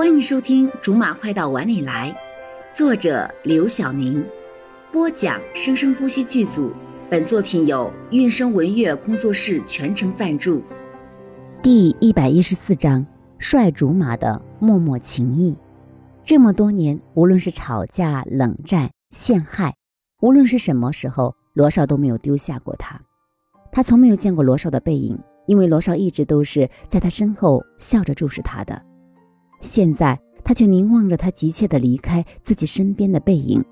欢迎收听《竹马快到碗里来》，作者刘晓宁，播讲生生不息剧组。本作品由韵声文乐工作室全程赞助。第一百一十四章：帅竹马的默默情谊。这么多年，无论是吵架、冷战、陷害，无论是什么时候，罗少都没有丢下过他。他从没有见过罗少的背影，因为罗少一直都是在他身后笑着注视他的。现在他却凝望着他急切的离开自己身边的背影，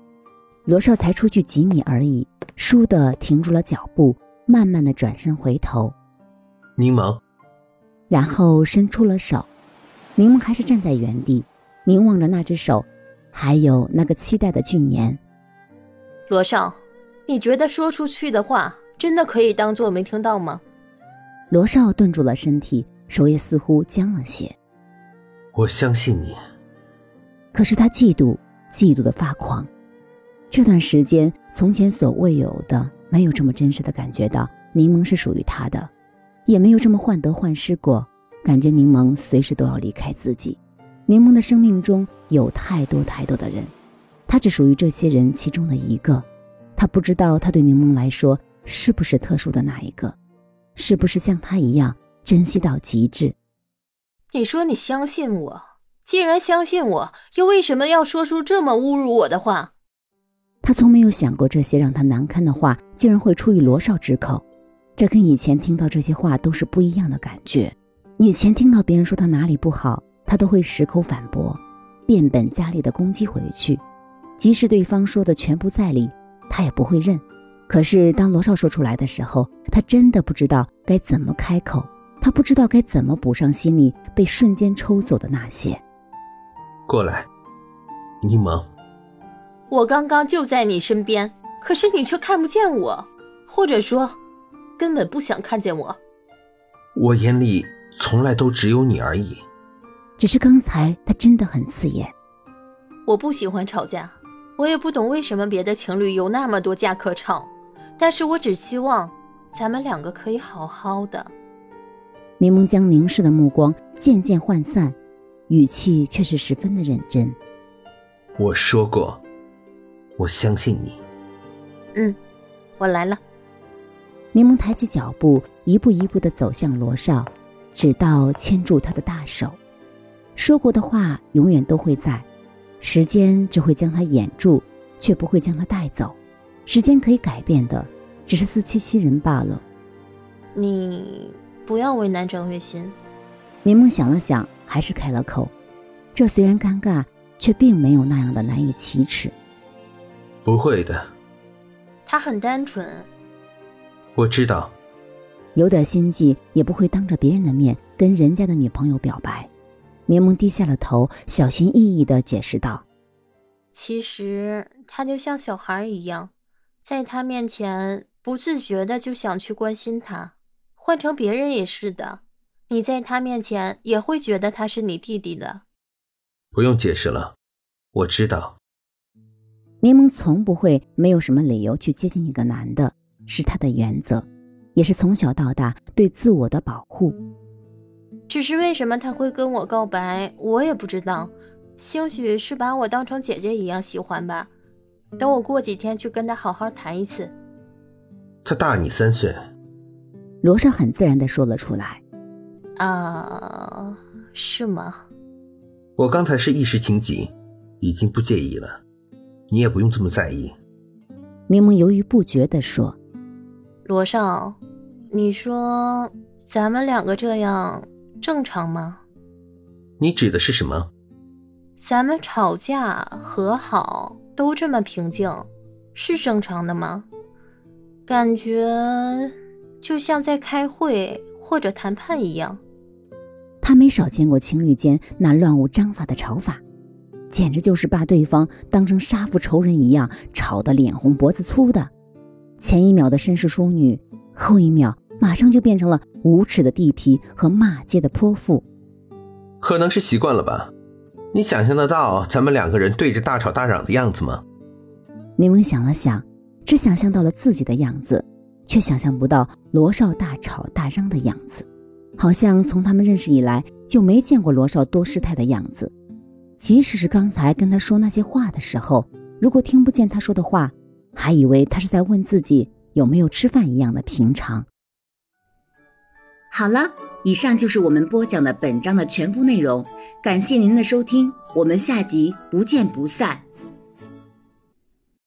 罗少才出去几米而已，倏地停住了脚步，慢慢的转身回头，柠檬，然后伸出了手，柠檬还是站在原地，凝望着那只手，还有那个期待的俊颜。罗少，你觉得说出去的话真的可以当做没听到吗？罗少顿住了身体，手也似乎僵了些。我相信你，可是他嫉妒，嫉妒的发狂。这段时间，从前所未有的，没有这么真实的感觉到柠檬是属于他的，也没有这么患得患失过，感觉柠檬随时都要离开自己。柠檬的生命中有太多太多的人，他只属于这些人其中的一个。他不知道他对柠檬来说是不是特殊的那一个，是不是像他一样珍惜到极致。你说你相信我，既然相信我，又为什么要说出这么侮辱我的话？他从没有想过这些让他难堪的话竟然会出于罗少之口，这跟以前听到这些话都是不一样的感觉。以前听到别人说他哪里不好，他都会矢口反驳，变本加厉的攻击回去，即使对方说的全部在理，他也不会认。可是当罗少说出来的时候，他真的不知道该怎么开口。他不知道该怎么补上心里被瞬间抽走的那些。过来，柠檬。我刚刚就在你身边，可是你却看不见我，或者说，根本不想看见我。我眼里从来都只有你而已。只是刚才他真的很刺眼。我不喜欢吵架，我也不懂为什么别的情侣有那么多架可吵，但是我只希望咱们两个可以好好的。柠檬将凝视的目光渐渐涣散，语气却是十分的认真。我说过，我相信你。嗯，我来了。柠檬抬起脚步，一步一步的走向罗少，直到牵住他的大手。说过的话永远都会在，时间只会将他掩住，却不会将他带走。时间可以改变的，只是自欺欺人罢了。你。不要为难张月心。柠檬想了想，还是开了口。这虽然尴尬，却并没有那样的难以启齿。不会的。他很单纯。我知道。有点心计，也不会当着别人的面跟人家的女朋友表白。柠檬低下了头，小心翼翼的解释道：“其实他就像小孩一样，在他面前不自觉的就想去关心他。”换成别人也是的，你在他面前也会觉得他是你弟弟的。不用解释了，我知道。柠檬从不会没有什么理由去接近一个男的，是他的原则，也是从小到大对自我的保护。只是为什么他会跟我告白，我也不知道。兴许是把我当成姐姐一样喜欢吧。等我过几天去跟他好好谈一次。他大你三岁。罗少很自然的说了出来：“啊，是吗？我刚才是一时情急，已经不介意了，你也不用这么在意。”柠檬犹豫不决的说：“罗少，你说咱们两个这样正常吗？你指的是什么？咱们吵架和好都这么平静，是正常的吗？感觉……”就像在开会或者谈判一样，他没少见过情侣间那乱无章法的吵法，简直就是把对方当成杀父仇人一样吵得脸红脖子粗的。前一秒的绅士淑女，后一秒马上就变成了无耻的地痞和骂街的泼妇。可能是习惯了吧？你想象得到咱们两个人对着大吵大嚷的样子吗？柠檬想了想，只想象到了自己的样子。却想象不到罗少大吵大嚷的样子，好像从他们认识以来就没见过罗少多失态的样子。即使是刚才跟他说那些话的时候，如果听不见他说的话，还以为他是在问自己有没有吃饭一样的平常。好了，以上就是我们播讲的本章的全部内容，感谢您的收听，我们下集不见不散。